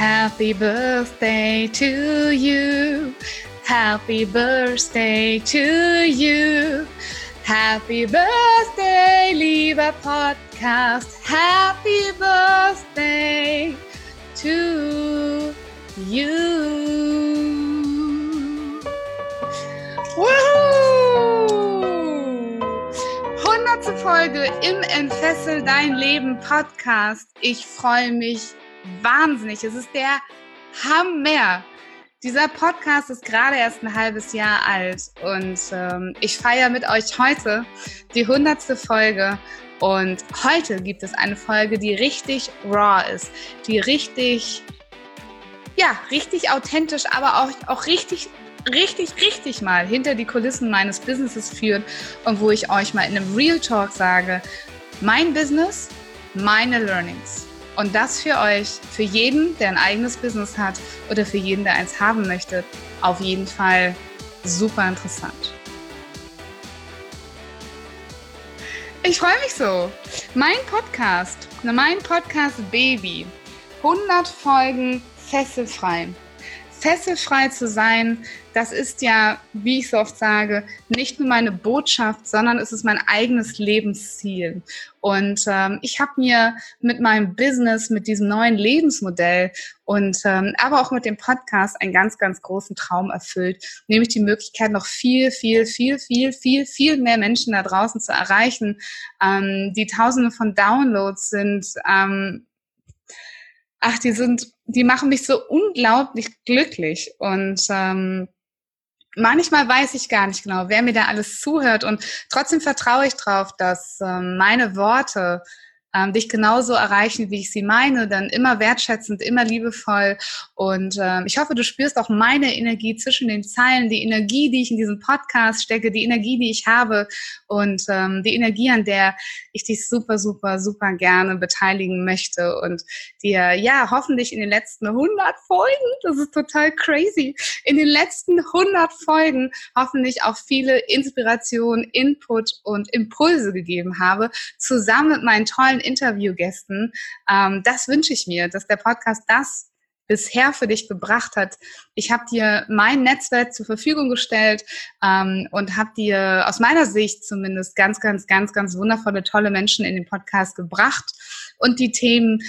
Happy birthday to you. Happy birthday to you. Happy birthday, lieber Podcast. Happy birthday to you. Woohoo! Hundertste Folge im Entfessel dein Leben Podcast. Ich freue mich wahnsinnig. Es ist der Hammer. Dieser Podcast ist gerade erst ein halbes Jahr alt und ähm, ich feiere mit euch heute die hundertste Folge. Und heute gibt es eine Folge, die richtig raw ist, die richtig, ja, richtig authentisch, aber auch, auch richtig, richtig, richtig mal hinter die Kulissen meines Businesses führt und wo ich euch mal in einem Real Talk sage, mein Business, meine Learnings. Und das für euch, für jeden, der ein eigenes Business hat oder für jeden, der eins haben möchte, auf jeden Fall super interessant. Ich freue mich so. Mein Podcast, mein Podcast Baby. 100 Folgen fesselfrei fesselfrei zu sein, das ist ja, wie ich so oft sage, nicht nur meine Botschaft, sondern es ist mein eigenes Lebensziel. Und ähm, ich habe mir mit meinem Business, mit diesem neuen Lebensmodell und ähm, aber auch mit dem Podcast einen ganz, ganz großen Traum erfüllt, nämlich die Möglichkeit, noch viel, viel, viel, viel, viel, viel mehr Menschen da draußen zu erreichen, ähm, die Tausende von Downloads sind. Ähm, ach, die sind, die machen mich so unglaublich glücklich. Und ähm, manchmal weiß ich gar nicht genau, wer mir da alles zuhört. Und trotzdem vertraue ich drauf, dass ähm, meine Worte ähm, dich genauso erreichen, wie ich sie meine, dann immer wertschätzend, immer liebevoll. Und ähm, ich hoffe, du spürst auch meine Energie zwischen den Zeilen, die Energie, die ich in diesem Podcast stecke, die Energie, die ich habe und ähm, die Energie, an der ich dich super, super, super gerne beteiligen möchte und dir ja hoffentlich in den letzten 100 Folgen, das ist total crazy, in den letzten 100 Folgen hoffentlich auch viele Inspiration, Input und Impulse gegeben habe, zusammen mit meinen tollen Interviewgästen. Ähm, das wünsche ich mir, dass der Podcast das bisher für dich gebracht hat. Ich habe dir mein Netzwerk zur Verfügung gestellt ähm, und habe dir aus meiner Sicht zumindest ganz, ganz, ganz, ganz wundervolle, tolle Menschen in den Podcast gebracht und die Themen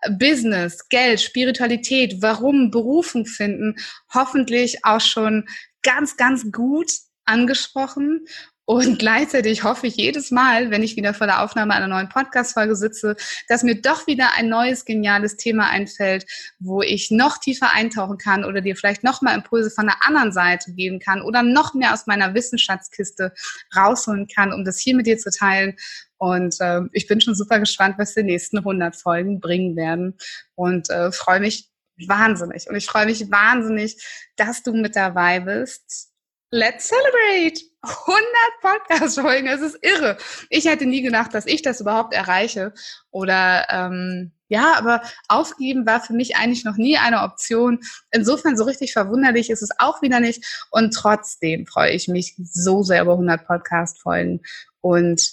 äh, Business, Geld, Spiritualität, warum Berufung finden, hoffentlich auch schon ganz, ganz gut angesprochen und gleichzeitig hoffe ich jedes Mal, wenn ich wieder vor der Aufnahme einer neuen Podcast-Folge sitze, dass mir doch wieder ein neues, geniales Thema einfällt, wo ich noch tiefer eintauchen kann oder dir vielleicht noch mal Impulse von der anderen Seite geben kann oder noch mehr aus meiner Wissenschaftskiste rausholen kann, um das hier mit dir zu teilen. Und äh, ich bin schon super gespannt, was die nächsten 100 Folgen bringen werden und äh, freue mich wahnsinnig. Und ich freue mich wahnsinnig, dass du mit dabei bist Let's celebrate! 100 Podcast-Folgen, das ist irre. Ich hätte nie gedacht, dass ich das überhaupt erreiche. Oder ähm, ja, aber aufgeben war für mich eigentlich noch nie eine Option. Insofern so richtig verwunderlich ist es auch wieder nicht. Und trotzdem freue ich mich so sehr über 100 Podcast-Folgen. Und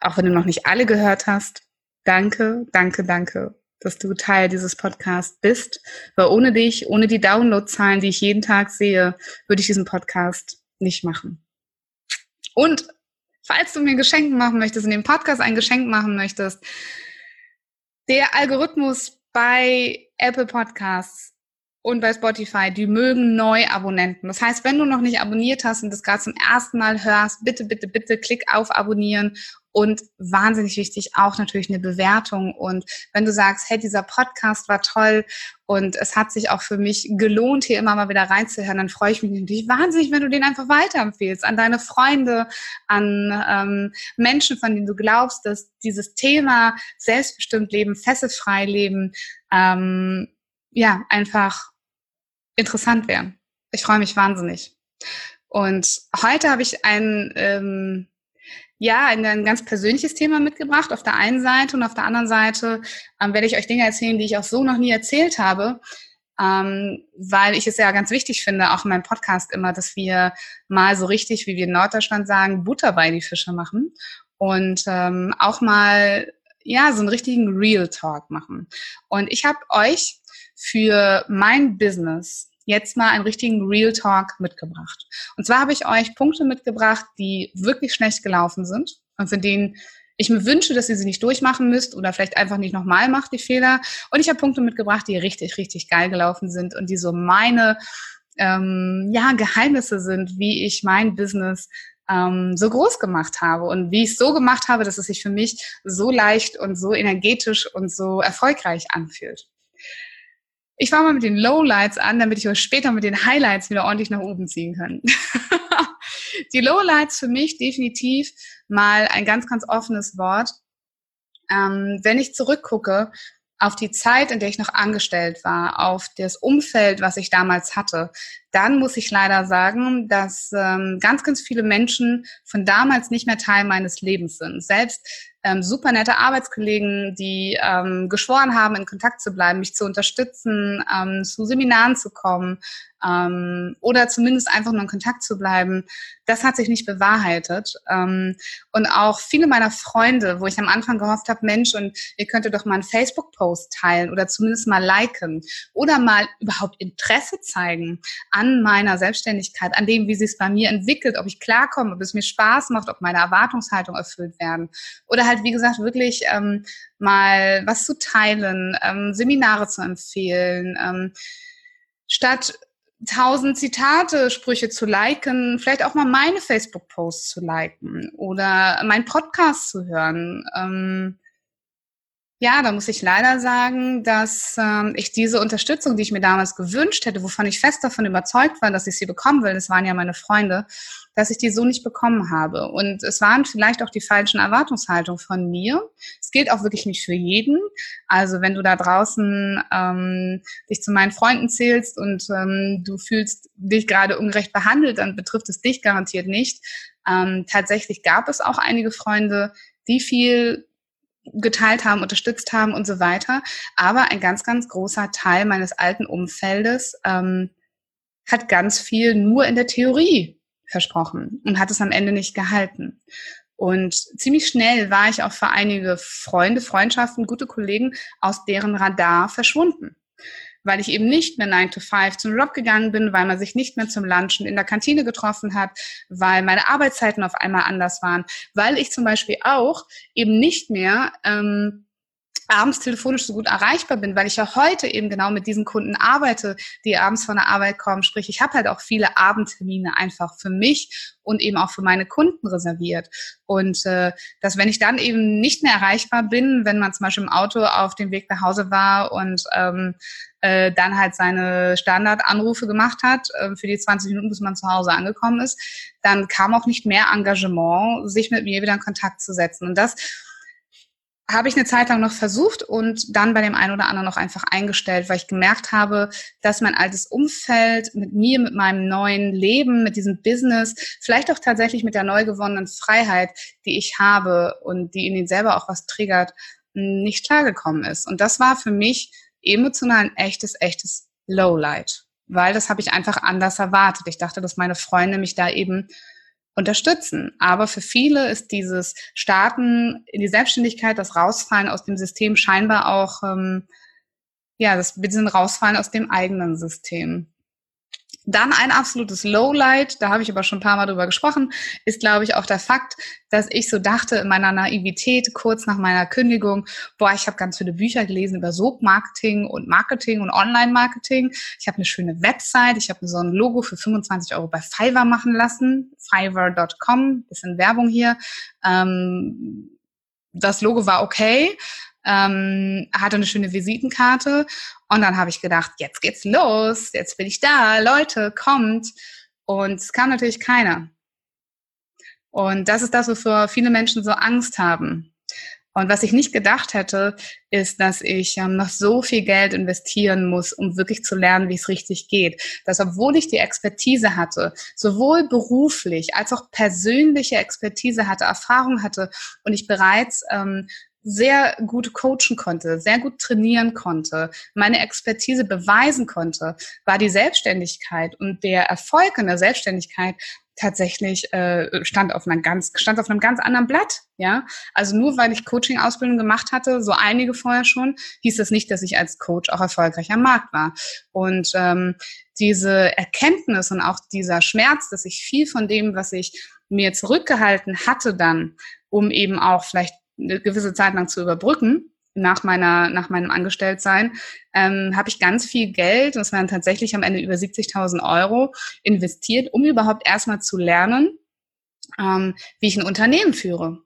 auch wenn du noch nicht alle gehört hast, danke, danke, danke dass du Teil dieses Podcasts bist. Weil ohne dich, ohne die Downloadzahlen, die ich jeden Tag sehe, würde ich diesen Podcast nicht machen. Und falls du mir ein Geschenk machen möchtest, in dem Podcast ein Geschenk machen möchtest, der Algorithmus bei Apple Podcasts und bei Spotify, die mögen Neuabonnenten. Das heißt, wenn du noch nicht abonniert hast und das gerade zum ersten Mal hörst, bitte, bitte, bitte klick auf Abonnieren und wahnsinnig wichtig auch natürlich eine Bewertung. Und wenn du sagst, hey, dieser Podcast war toll und es hat sich auch für mich gelohnt, hier immer mal wieder reinzuhören, dann freue ich mich natürlich wahnsinnig, wenn du den einfach weiterempfehlst an deine Freunde, an ähm, Menschen, von denen du glaubst, dass dieses Thema selbstbestimmt leben, fesselfrei leben, ähm, ja, einfach interessant wären. Ich freue mich wahnsinnig. Und heute habe ich ein, ähm, ja, ein, ein, ganz persönliches Thema mitgebracht auf der einen Seite und auf der anderen Seite ähm, werde ich euch Dinge erzählen, die ich auch so noch nie erzählt habe, ähm, weil ich es ja ganz wichtig finde, auch in meinem Podcast immer, dass wir mal so richtig, wie wir in Norddeutschland sagen, Butter bei die Fische machen und ähm, auch mal ja so einen richtigen Real Talk machen. Und ich habe euch für mein Business jetzt mal einen richtigen Real Talk mitgebracht. Und zwar habe ich euch Punkte mitgebracht, die wirklich schlecht gelaufen sind und von denen ich mir wünsche, dass ihr sie nicht durchmachen müsst oder vielleicht einfach nicht nochmal macht, die Fehler. Und ich habe Punkte mitgebracht, die richtig, richtig geil gelaufen sind und die so meine ähm, ja, Geheimnisse sind, wie ich mein Business ähm, so groß gemacht habe und wie ich es so gemacht habe, dass es sich für mich so leicht und so energetisch und so erfolgreich anfühlt. Ich fange mal mit den Lowlights an, damit ich euch später mit den Highlights wieder ordentlich nach oben ziehen kann. die Lowlights für mich definitiv mal ein ganz, ganz offenes Wort. Ähm, wenn ich zurückgucke auf die Zeit, in der ich noch angestellt war, auf das Umfeld, was ich damals hatte, dann muss ich leider sagen, dass ähm, ganz, ganz viele Menschen von damals nicht mehr Teil meines Lebens sind. Selbst ähm, super nette Arbeitskollegen, die ähm, geschworen haben, in Kontakt zu bleiben, mich zu unterstützen, ähm, zu Seminaren zu kommen ähm, oder zumindest einfach nur in Kontakt zu bleiben, das hat sich nicht bewahrheitet. Ähm, und auch viele meiner Freunde, wo ich am Anfang gehofft habe, Mensch, und ihr könntet doch mal einen Facebook-Post teilen oder zumindest mal liken oder mal überhaupt Interesse zeigen an meiner Selbstständigkeit, an dem, wie sie es bei mir entwickelt, ob ich klarkomme, ob es mir Spaß macht, ob meine Erwartungshaltung erfüllt werden oder halt wie gesagt, wirklich ähm, mal was zu teilen, ähm, Seminare zu empfehlen, ähm, statt tausend Zitate, Sprüche zu liken, vielleicht auch mal meine Facebook-Posts zu liken oder meinen Podcast zu hören. Ähm, ja, da muss ich leider sagen, dass ähm, ich diese Unterstützung, die ich mir damals gewünscht hätte, wovon ich fest davon überzeugt war, dass ich sie bekommen will, das waren ja meine Freunde, dass ich die so nicht bekommen habe. Und es waren vielleicht auch die falschen Erwartungshaltungen von mir. Es gilt auch wirklich nicht für jeden. Also wenn du da draußen ähm, dich zu meinen Freunden zählst und ähm, du fühlst dich gerade ungerecht behandelt, dann betrifft es dich garantiert nicht. Ähm, tatsächlich gab es auch einige Freunde, die viel geteilt haben, unterstützt haben und so weiter. Aber ein ganz, ganz großer Teil meines alten Umfeldes ähm, hat ganz viel nur in der Theorie versprochen und hat es am Ende nicht gehalten. Und ziemlich schnell war ich auch für einige Freunde, Freundschaften, gute Kollegen aus deren Radar verschwunden weil ich eben nicht mehr 9 to 5 zum Job gegangen bin, weil man sich nicht mehr zum Lunchen in der Kantine getroffen hat, weil meine Arbeitszeiten auf einmal anders waren, weil ich zum Beispiel auch eben nicht mehr ähm, abends telefonisch so gut erreichbar bin, weil ich ja heute eben genau mit diesen Kunden arbeite, die abends von der Arbeit kommen. Sprich, ich habe halt auch viele Abendtermine einfach für mich und eben auch für meine Kunden reserviert. Und äh, dass wenn ich dann eben nicht mehr erreichbar bin, wenn man zum Beispiel im Auto auf dem Weg nach Hause war und ähm, äh, dann halt seine Standardanrufe gemacht hat äh, für die 20 Minuten, bis man zu Hause angekommen ist, dann kam auch nicht mehr Engagement, sich mit mir wieder in Kontakt zu setzen. Und das habe ich eine Zeit lang noch versucht und dann bei dem einen oder anderen noch einfach eingestellt, weil ich gemerkt habe, dass mein altes Umfeld mit mir, mit meinem neuen Leben, mit diesem Business, vielleicht auch tatsächlich mit der neu gewonnenen Freiheit, die ich habe und die in ihn selber auch was triggert, nicht klargekommen ist. Und das war für mich emotional ein echtes, echtes Lowlight, weil das habe ich einfach anders erwartet. Ich dachte, dass meine Freunde mich da eben unterstützen. Aber für viele ist dieses Starten in die Selbstständigkeit, das Rausfallen aus dem System scheinbar auch, ähm, ja, das bisschen Rausfallen aus dem eigenen System. Dann ein absolutes Lowlight, da habe ich aber schon ein paar Mal drüber gesprochen, ist, glaube ich, auch der Fakt, dass ich so dachte in meiner Naivität kurz nach meiner Kündigung, boah, ich habe ganz viele Bücher gelesen über Sog-Marketing und Marketing und Online-Marketing. Ich habe eine schöne Website, ich habe so ein Logo für 25 Euro bei Fiverr machen lassen, fiverr.com, bisschen Werbung hier. Ähm, das Logo war okay, ähm, hatte eine schöne Visitenkarte und dann habe ich gedacht, jetzt geht's los, jetzt bin ich da, Leute, kommt. Und es kam natürlich keiner. Und das ist das, wofür viele Menschen so Angst haben. Und was ich nicht gedacht hätte, ist, dass ich ähm, noch so viel Geld investieren muss, um wirklich zu lernen, wie es richtig geht. Dass obwohl ich die Expertise hatte, sowohl beruflich als auch persönliche Expertise hatte, Erfahrung hatte und ich bereits ähm, sehr gut coachen konnte, sehr gut trainieren konnte, meine Expertise beweisen konnte, war die Selbstständigkeit und der Erfolg in der Selbstständigkeit tatsächlich äh, stand auf einer ganz stand auf einem ganz anderen Blatt ja. Also nur weil ich Coaching Ausbildung gemacht hatte so einige vorher schon hieß das nicht dass ich als Coach auch erfolgreich am Markt war. Und ähm, diese Erkenntnis und auch dieser Schmerz dass ich viel von dem was ich mir zurückgehalten hatte dann um eben auch vielleicht eine gewisse Zeit lang zu überbrücken, nach meiner nach meinem Angestelltsein ähm, habe ich ganz viel Geld, das waren tatsächlich am Ende über 70.000 Euro investiert, um überhaupt erstmal zu lernen, ähm, wie ich ein Unternehmen führe,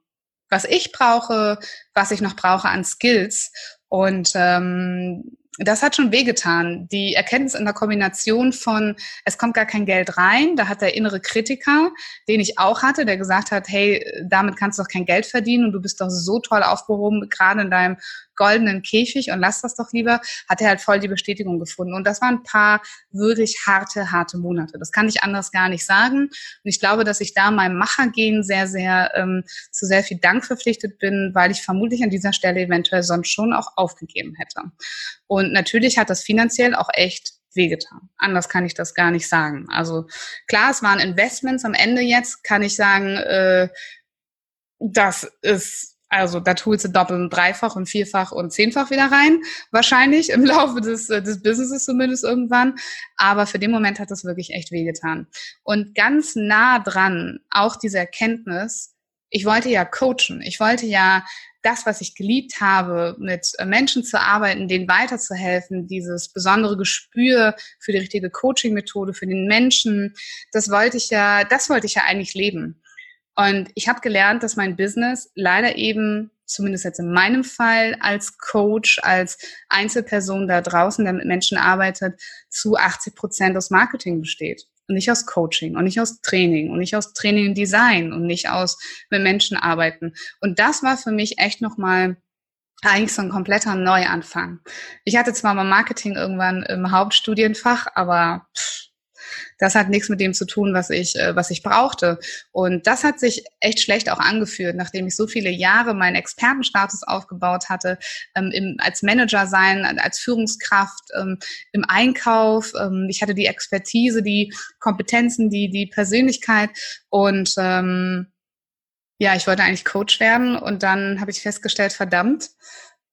was ich brauche, was ich noch brauche an Skills. Und ähm, das hat schon wehgetan. Die Erkenntnis in der Kombination von, es kommt gar kein Geld rein, da hat der innere Kritiker, den ich auch hatte, der gesagt hat, hey, damit kannst du doch kein Geld verdienen und du bist doch so toll aufgehoben, gerade in deinem goldenen Käfig und lass das doch lieber, hat er halt voll die Bestätigung gefunden. Und das waren ein paar wirklich harte, harte Monate. Das kann ich anders gar nicht sagen. Und ich glaube, dass ich da meinem Machergehen sehr, sehr ähm, zu sehr viel Dank verpflichtet bin, weil ich vermutlich an dieser Stelle eventuell sonst schon auch aufgegeben hätte. Und natürlich hat das finanziell auch echt wehgetan. Anders kann ich das gar nicht sagen. Also klar, es waren Investments. Am Ende jetzt kann ich sagen, äh, das ist also da holst du doppelt und dreifach und vierfach und zehnfach wieder rein, wahrscheinlich im Laufe des, äh, des Businesses zumindest irgendwann. Aber für den Moment hat das wirklich echt wehgetan. Und ganz nah dran auch diese Erkenntnis, ich wollte ja coachen, ich wollte ja das, was ich geliebt habe, mit Menschen zu arbeiten, denen weiterzuhelfen, dieses besondere Gespür für die richtige Coaching-Methode, für den Menschen, das wollte ich ja, das wollte ich ja eigentlich leben. Und ich habe gelernt, dass mein Business leider eben, zumindest jetzt in meinem Fall, als Coach, als Einzelperson da draußen, der mit Menschen arbeitet, zu 80 Prozent aus Marketing besteht. Und nicht aus Coaching und nicht aus Training und nicht aus Training und Design und nicht aus mit Menschen arbeiten. Und das war für mich echt nochmal eigentlich so ein kompletter Neuanfang. Ich hatte zwar mal Marketing irgendwann im Hauptstudienfach, aber pff, das hat nichts mit dem zu tun, was ich, äh, was ich brauchte. Und das hat sich echt schlecht auch angeführt, nachdem ich so viele Jahre meinen Expertenstatus aufgebaut hatte, ähm, im, als Manager sein, als Führungskraft, ähm, im Einkauf. Ähm, ich hatte die Expertise, die Kompetenzen, die, die Persönlichkeit und ähm, ja, ich wollte eigentlich Coach werden und dann habe ich festgestellt, verdammt,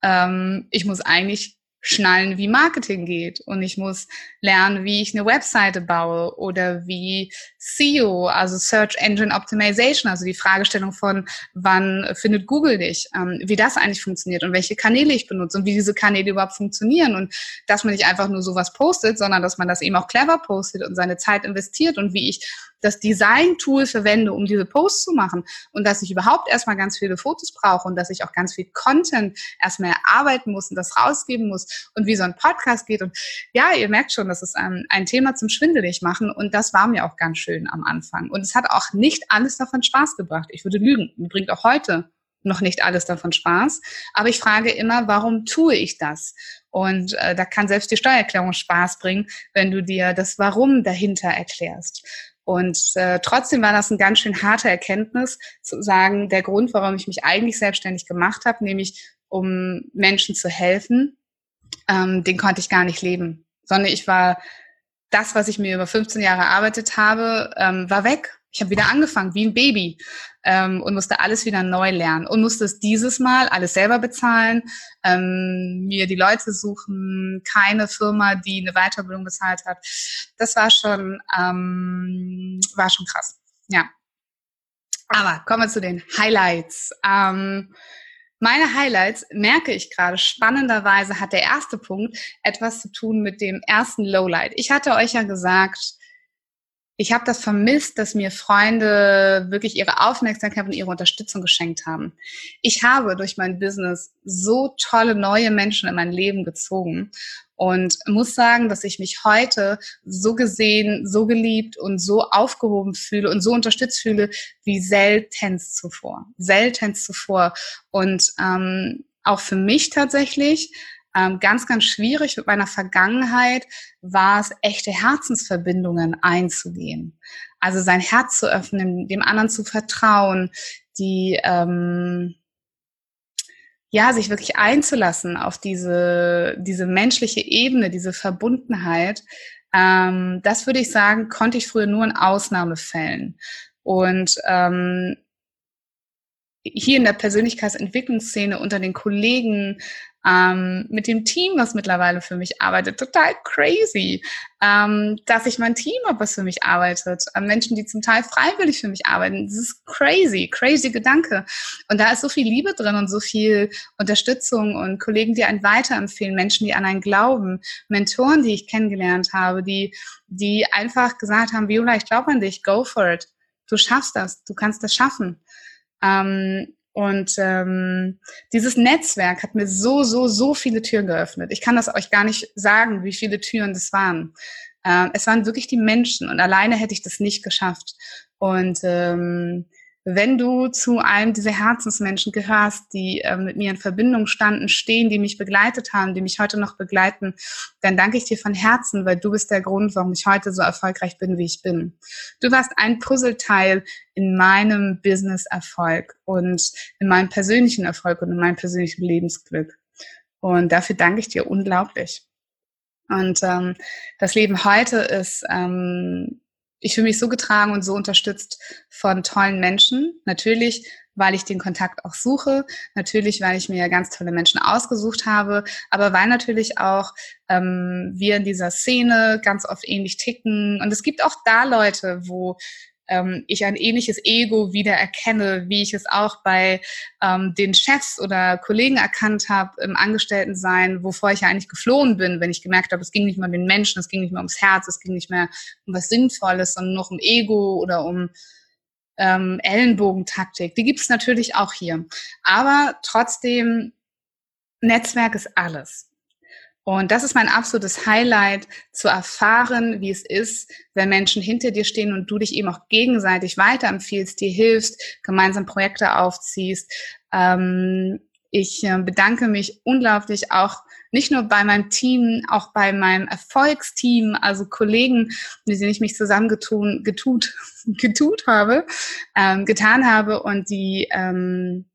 ähm, ich muss eigentlich schnallen, wie Marketing geht. Und ich muss lernen, wie ich eine Webseite baue oder wie SEO, also Search Engine Optimization, also die Fragestellung von, wann findet Google dich, ähm, wie das eigentlich funktioniert und welche Kanäle ich benutze und wie diese Kanäle überhaupt funktionieren. Und dass man nicht einfach nur sowas postet, sondern dass man das eben auch clever postet und seine Zeit investiert und wie ich das Design-Tool verwende, um diese Posts zu machen und dass ich überhaupt erstmal ganz viele Fotos brauche und dass ich auch ganz viel Content erstmal erarbeiten muss und das rausgeben muss und wie so ein Podcast geht. Und ja, ihr merkt schon, das ist ein, ein Thema zum Schwindelig machen und das war mir auch ganz schön am Anfang. Und es hat auch nicht alles davon Spaß gebracht. Ich würde lügen. Mir bringt auch heute noch nicht alles davon Spaß. Aber ich frage immer, warum tue ich das? Und äh, da kann selbst die Steuererklärung Spaß bringen, wenn du dir das Warum dahinter erklärst. Und äh, trotzdem war das ein ganz schön harte Erkenntnis, zu sagen, der Grund, warum ich mich eigentlich selbstständig gemacht habe, nämlich um Menschen zu helfen, ähm, den konnte ich gar nicht leben. Sondern ich war, das, was ich mir über 15 Jahre erarbeitet habe, ähm, war weg. Ich habe wieder angefangen, wie ein Baby ähm, und musste alles wieder neu lernen und musste es dieses Mal alles selber bezahlen, ähm, mir die Leute suchen, keine Firma, die eine Weiterbildung bezahlt hat. Das war schon, ähm, war schon krass. Ja. Aber kommen wir zu den Highlights. Ähm, meine Highlights merke ich gerade spannenderweise hat der erste Punkt etwas zu tun mit dem ersten Lowlight. Ich hatte euch ja gesagt, ich habe das vermisst, dass mir Freunde wirklich ihre Aufmerksamkeit und ihre Unterstützung geschenkt haben. Ich habe durch mein Business so tolle neue Menschen in mein Leben gezogen und muss sagen, dass ich mich heute so gesehen, so geliebt und so aufgehoben fühle und so unterstützt fühle wie seltenst zuvor. Seltenst zuvor. Und ähm, auch für mich tatsächlich ähm, ganz, ganz schwierig mit meiner Vergangenheit war es, echte Herzensverbindungen einzugehen. Also sein Herz zu öffnen, dem anderen zu vertrauen, die ähm, ja, sich wirklich einzulassen auf diese, diese menschliche Ebene, diese Verbundenheit, ähm, das würde ich sagen, konnte ich früher nur in Ausnahmefällen. Und ähm, hier in der Persönlichkeitsentwicklungsszene unter den Kollegen ähm, mit dem Team, was mittlerweile für mich arbeitet, total crazy, ähm, dass ich mein Team habe, was für mich arbeitet, äh, Menschen, die zum Teil freiwillig für mich arbeiten. Das ist crazy, crazy Gedanke. Und da ist so viel Liebe drin und so viel Unterstützung und Kollegen, die einen weiterempfehlen, Menschen, die an einen glauben, Mentoren, die ich kennengelernt habe, die, die einfach gesagt haben, Viola, ich glaube an dich, go for it. Du schaffst das, du kannst das schaffen. Ähm, und ähm, dieses Netzwerk hat mir so, so, so viele Türen geöffnet. Ich kann das euch gar nicht sagen, wie viele Türen das waren. Ähm, es waren wirklich die Menschen und alleine hätte ich das nicht geschafft. Und ähm, wenn du zu einem dieser Herzensmenschen gehörst, die äh, mit mir in Verbindung standen, stehen, die mich begleitet haben, die mich heute noch begleiten, dann danke ich dir von Herzen, weil du bist der Grund, warum ich heute so erfolgreich bin, wie ich bin. Du warst ein Puzzleteil in meinem Business-Erfolg und in meinem persönlichen Erfolg und in meinem persönlichen Lebensglück. Und dafür danke ich dir unglaublich. Und ähm, das Leben heute ist ähm, ich fühle mich so getragen und so unterstützt von tollen Menschen. Natürlich, weil ich den Kontakt auch suche, natürlich, weil ich mir ganz tolle Menschen ausgesucht habe, aber weil natürlich auch ähm, wir in dieser Szene ganz oft ähnlich ticken. Und es gibt auch da Leute, wo ähm, ich ein ähnliches Ego wieder erkenne, wie ich es auch bei ähm, den Chefs oder Kollegen erkannt habe im Angestelltensein, wovor ich ja eigentlich geflohen bin, wenn ich gemerkt habe, es ging nicht mehr um den Menschen, es ging nicht mehr ums Herz, es ging nicht mehr um was Sinnvolles, sondern noch um Ego oder um ähm, Ellenbogentaktik. Die gibt es natürlich auch hier. Aber trotzdem, Netzwerk ist alles. Und das ist mein absolutes Highlight, zu erfahren, wie es ist, wenn Menschen hinter dir stehen und du dich eben auch gegenseitig weiterempfiehlst, dir hilfst, gemeinsam Projekte aufziehst. Ähm, ich äh, bedanke mich unglaublich auch nicht nur bei meinem Team, auch bei meinem Erfolgsteam, also Kollegen, mit denen ich mich zusammengetun, getut, getut habe, ähm, getan habe und die, ähm,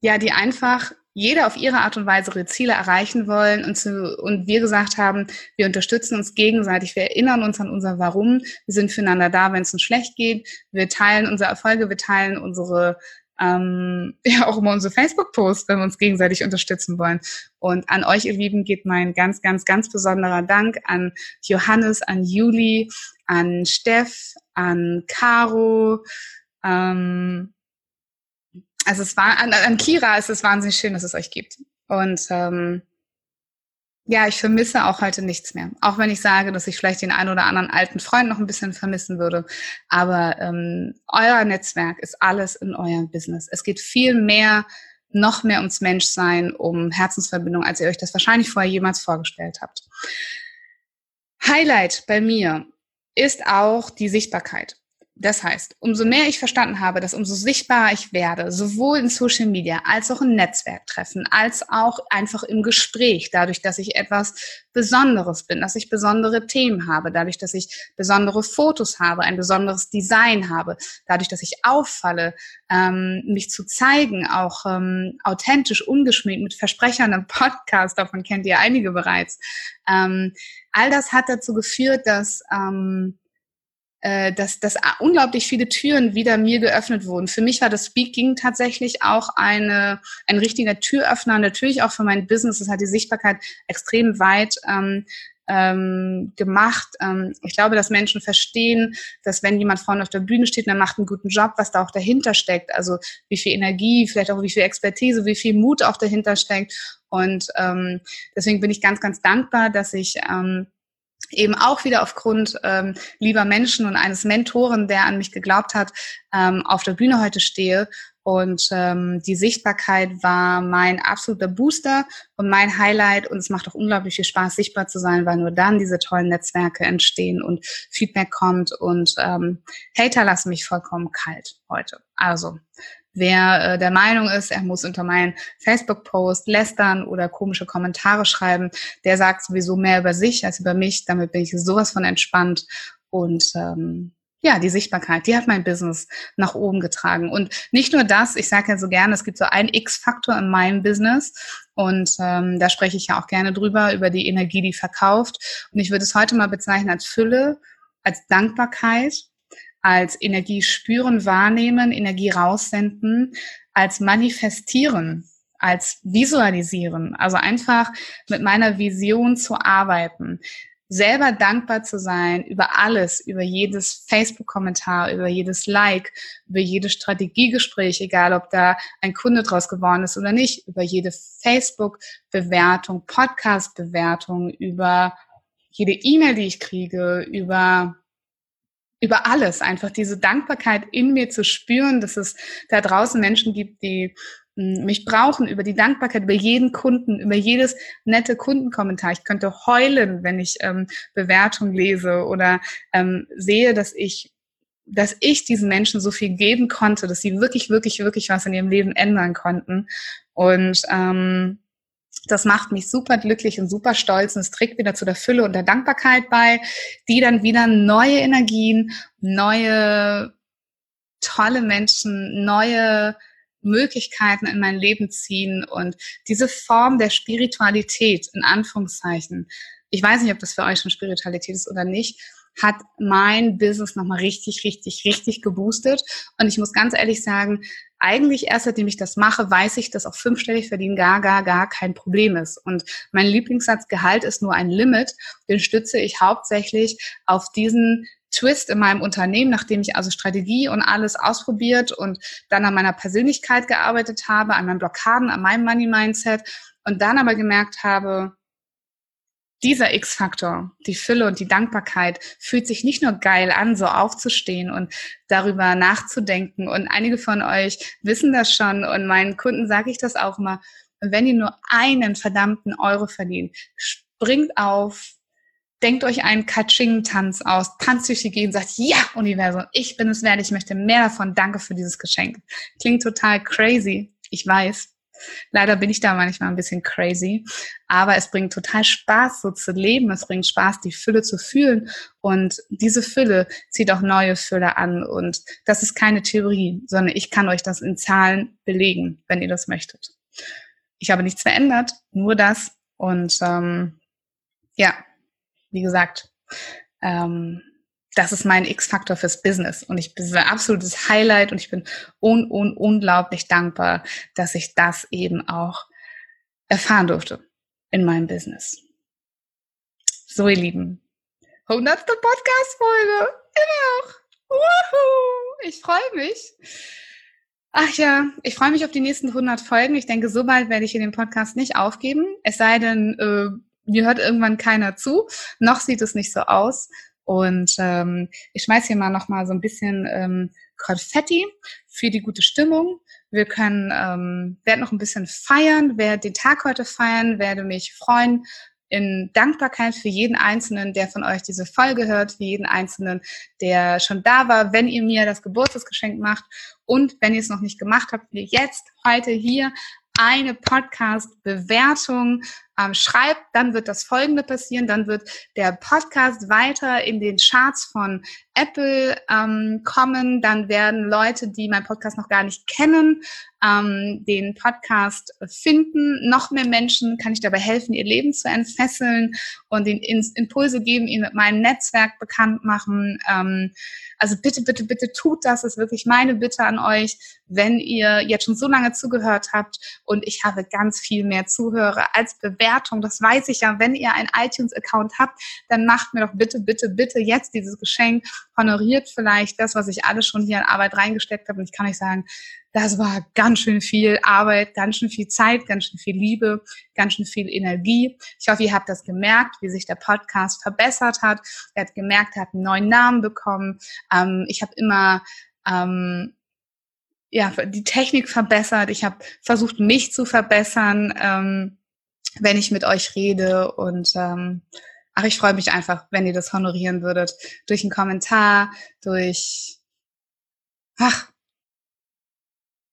ja, die einfach jeder auf ihre Art und Weise ihre Ziele erreichen wollen und, zu, und wir gesagt haben, wir unterstützen uns gegenseitig, wir erinnern uns an unser Warum, wir sind füreinander da, wenn es uns schlecht geht, wir teilen unsere Erfolge, wir teilen unsere ähm, ja auch immer unsere Facebook-Posts, wenn wir uns gegenseitig unterstützen wollen. Und an euch, ihr Lieben, geht mein ganz, ganz, ganz besonderer Dank an Johannes, an Juli, an Steff, an Caro, ähm, also es war an, an Kira ist es wahnsinnig schön, dass es euch gibt. Und ähm, ja, ich vermisse auch heute nichts mehr. Auch wenn ich sage, dass ich vielleicht den einen oder anderen alten Freund noch ein bisschen vermissen würde. Aber ähm, euer Netzwerk ist alles in eurem Business. Es geht viel mehr, noch mehr ums Menschsein, um Herzensverbindung, als ihr euch das wahrscheinlich vorher jemals vorgestellt habt. Highlight bei mir ist auch die Sichtbarkeit. Das heißt, umso mehr ich verstanden habe, dass umso sichtbarer ich werde, sowohl in Social Media als auch in Netzwerktreffen, als auch einfach im Gespräch, dadurch, dass ich etwas Besonderes bin, dass ich besondere Themen habe, dadurch, dass ich besondere Fotos habe, ein besonderes Design habe, dadurch, dass ich auffalle, ähm, mich zu zeigen, auch ähm, authentisch, ungeschminkt, mit Versprechern im Podcast, davon kennt ihr einige bereits. Ähm, all das hat dazu geführt, dass ähm, äh, dass, dass unglaublich viele Türen wieder mir geöffnet wurden. Für mich war das Speaking tatsächlich auch eine, ein richtiger Türöffner, natürlich auch für mein Business. Das hat die Sichtbarkeit extrem weit ähm, ähm, gemacht. Ähm, ich glaube, dass Menschen verstehen, dass wenn jemand vorne auf der Bühne steht und er macht einen guten Job, was da auch dahinter steckt. Also wie viel Energie, vielleicht auch wie viel Expertise, wie viel Mut auch dahinter steckt. Und ähm, deswegen bin ich ganz, ganz dankbar, dass ich ähm, eben auch wieder aufgrund ähm, lieber Menschen und eines Mentoren, der an mich geglaubt hat, ähm, auf der Bühne heute stehe. Und ähm, die Sichtbarkeit war mein absoluter Booster und mein Highlight. Und es macht auch unglaublich viel Spaß, sichtbar zu sein, weil nur dann diese tollen Netzwerke entstehen und Feedback kommt. Und ähm, Hater lassen mich vollkommen kalt heute. Also Wer äh, der Meinung ist, er muss unter meinen Facebook-Post lästern oder komische Kommentare schreiben, der sagt sowieso mehr über sich als über mich. Damit bin ich sowas von entspannt. Und ähm, ja, die Sichtbarkeit, die hat mein Business nach oben getragen. Und nicht nur das, ich sage ja so gerne, es gibt so einen X-Faktor in meinem Business. Und ähm, da spreche ich ja auch gerne drüber, über die Energie, die verkauft. Und ich würde es heute mal bezeichnen als Fülle, als Dankbarkeit als Energie spüren, wahrnehmen, Energie raussenden, als manifestieren, als visualisieren. Also einfach mit meiner Vision zu arbeiten selber dankbar zu sein über alles, über jedes Facebook-Kommentar, über jedes Like, über jedes Strategiegespräch, egal ob da ein Kunde draus geworden ist oder nicht, über jede Facebook-Bewertung, Podcast-Bewertung, über jede E-Mail, die ich kriege, über über alles, einfach diese Dankbarkeit in mir zu spüren, dass es da draußen Menschen gibt, die hm, mich brauchen, über die Dankbarkeit, über jeden Kunden, über jedes nette Kundenkommentar. Ich könnte heulen, wenn ich ähm, Bewertung lese oder ähm, sehe, dass ich dass ich diesen Menschen so viel geben konnte, dass sie wirklich, wirklich, wirklich was in ihrem Leben ändern konnten. Und ähm, das macht mich super glücklich und super stolz und es trägt wieder zu der Fülle und der Dankbarkeit bei, die dann wieder neue Energien, neue tolle Menschen, neue Möglichkeiten in mein Leben ziehen und diese Form der Spiritualität in Anführungszeichen. Ich weiß nicht, ob das für euch schon Spiritualität ist oder nicht, hat mein Business nochmal richtig, richtig, richtig geboostet. Und ich muss ganz ehrlich sagen, eigentlich erst seitdem ich das mache, weiß ich, dass auch fünfstellig verdienen gar, gar, gar kein Problem ist. Und mein Lieblingssatz Gehalt ist nur ein Limit. Den stütze ich hauptsächlich auf diesen Twist in meinem Unternehmen, nachdem ich also Strategie und alles ausprobiert und dann an meiner Persönlichkeit gearbeitet habe, an meinen Blockaden, an meinem Money Mindset und dann aber gemerkt habe, dieser X-Faktor, die Fülle und die Dankbarkeit fühlt sich nicht nur geil an, so aufzustehen und darüber nachzudenken. Und einige von euch wissen das schon und meinen Kunden sage ich das auch mal. Wenn ihr nur einen verdammten Euro verdient, springt auf, denkt euch einen Katsching-Tanz aus, tanzt durch die Gegend, sagt, ja, Universum, ich bin es wert, ich möchte mehr davon, danke für dieses Geschenk. Klingt total crazy, ich weiß. Leider bin ich da manchmal ein bisschen crazy, aber es bringt total Spaß, so zu leben. Es bringt Spaß, die Fülle zu fühlen und diese Fülle zieht auch neue Fülle an und das ist keine Theorie, sondern ich kann euch das in Zahlen belegen, wenn ihr das möchtet. Ich habe nichts verändert, nur das und ähm, ja, wie gesagt, ähm, das ist mein X-Faktor fürs Business und ich bin ein absolutes Highlight und ich bin un, un, unglaublich dankbar, dass ich das eben auch erfahren durfte in meinem Business. So, ihr Lieben, 100. Podcast-Folge, immer noch. Woohoo! Ich freue mich. Ach ja, ich freue mich auf die nächsten 100 Folgen. Ich denke, so bald werde ich in dem Podcast nicht aufgeben. Es sei denn, äh, mir hört irgendwann keiner zu. Noch sieht es nicht so aus. Und ähm, ich schmeiß hier mal noch mal so ein bisschen ähm, Konfetti für die gute Stimmung. Wir können, ähm, werden noch ein bisschen feiern, werde den Tag heute feiern, werde mich freuen in Dankbarkeit für jeden Einzelnen, der von euch diese Folge hört, für jeden Einzelnen, der schon da war, wenn ihr mir das Geburtstagsgeschenk macht und wenn ihr es noch nicht gemacht habt, ihr jetzt heute hier eine Podcast-Bewertung ähm, schreibt, dann wird das Folgende passieren. Dann wird der Podcast weiter in den Charts von Apple ähm, kommen. Dann werden Leute, die meinen Podcast noch gar nicht kennen, ähm, den Podcast finden. Noch mehr Menschen kann ich dabei helfen, ihr Leben zu entfesseln und den Impulse geben, ihn mit meinem Netzwerk bekannt machen. Ähm, also bitte, bitte, bitte tut das. Das ist wirklich meine Bitte an euch, wenn ihr jetzt schon so lange zugehört habt und ich habe ganz viel mehr Zuhörer als Bewerber Bewertung. Das weiß ich ja. Wenn ihr einen iTunes-Account habt, dann macht mir doch bitte, bitte, bitte jetzt dieses Geschenk. Honoriert vielleicht das, was ich alles schon hier an Arbeit reingesteckt habe. Und ich kann euch sagen, das war ganz schön viel Arbeit, ganz schön viel Zeit, ganz schön viel Liebe, ganz schön viel Energie. Ich hoffe, ihr habt das gemerkt, wie sich der Podcast verbessert hat. Ihr habt gemerkt, er hat einen neuen Namen bekommen. Ähm, ich habe immer ähm, ja, die Technik verbessert. Ich habe versucht, mich zu verbessern, ähm, wenn ich mit euch rede. Und ähm, ach, ich freue mich einfach, wenn ihr das honorieren würdet. Durch einen Kommentar, durch ach,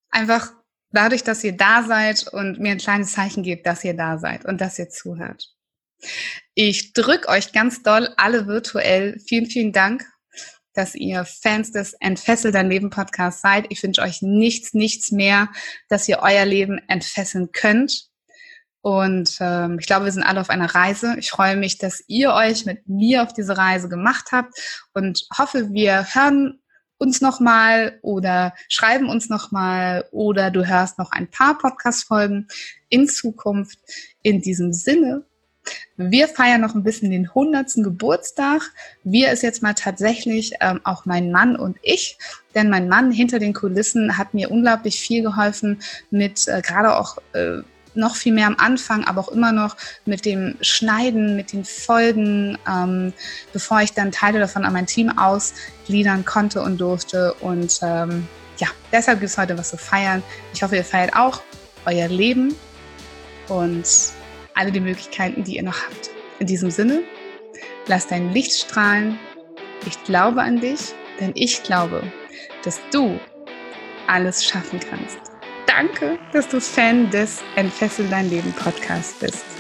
einfach dadurch, dass ihr da seid und mir ein kleines Zeichen gebt, dass ihr da seid und dass ihr zuhört. Ich drück euch ganz doll alle virtuell. Vielen, vielen Dank dass ihr Fans des Entfessel dein Leben Podcast seid. Ich wünsche euch nichts, nichts mehr, dass ihr euer Leben entfesseln könnt. Und ähm, ich glaube, wir sind alle auf einer Reise. Ich freue mich, dass ihr euch mit mir auf diese Reise gemacht habt und hoffe, wir hören uns nochmal oder schreiben uns nochmal oder du hörst noch ein paar Podcast-Folgen in Zukunft. In diesem Sinne wir feiern noch ein bisschen den 100. Geburtstag. Wir ist jetzt mal tatsächlich ähm, auch mein Mann und ich, denn mein Mann hinter den Kulissen hat mir unglaublich viel geholfen mit äh, gerade auch äh, noch viel mehr am Anfang, aber auch immer noch mit dem Schneiden, mit den Folgen, ähm, bevor ich dann Teile davon an mein Team ausgliedern konnte und durfte. Und ähm, ja, deshalb gibt es heute was zu feiern. Ich hoffe, ihr feiert auch euer Leben und alle die Möglichkeiten, die ihr noch habt. In diesem Sinne, lass dein Licht strahlen. Ich glaube an dich, denn ich glaube, dass du alles schaffen kannst. Danke, dass du Fan des Entfessel dein Leben Podcast bist.